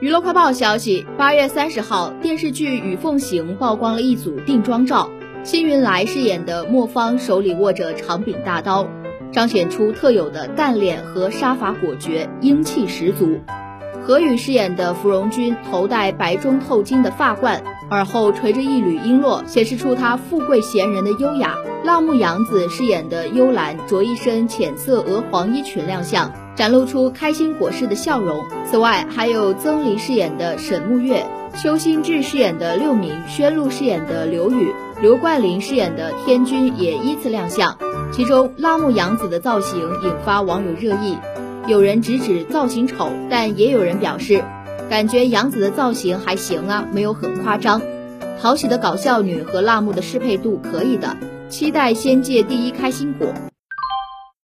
娱乐快报消息，八月三十号，电视剧《与凤行》曝光了一组定妆照。辛云来饰演的莫方手里握着长柄大刀，彰显出特有的干练和杀伐果决，英气十足。何雨饰演的芙蓉君头戴白中透金的发冠，耳后垂着一缕璎珞，显示出她富贵闲人的优雅。辣目洋子饰演的幽兰着一身浅色鹅黄衣裙亮相。展露出开心果似的笑容。此外，还有曾黎饰演的沈木月、邱心志饰演的六明、宣璐饰演的刘宇、刘冠霖饰演的天君也依次亮相。其中，辣目洋子的造型引发网友热议，有人直指造型丑，但也有人表示，感觉杨紫的造型还行啊，没有很夸张。讨喜的搞笑女和辣木的适配度可以的，期待仙界第一开心果。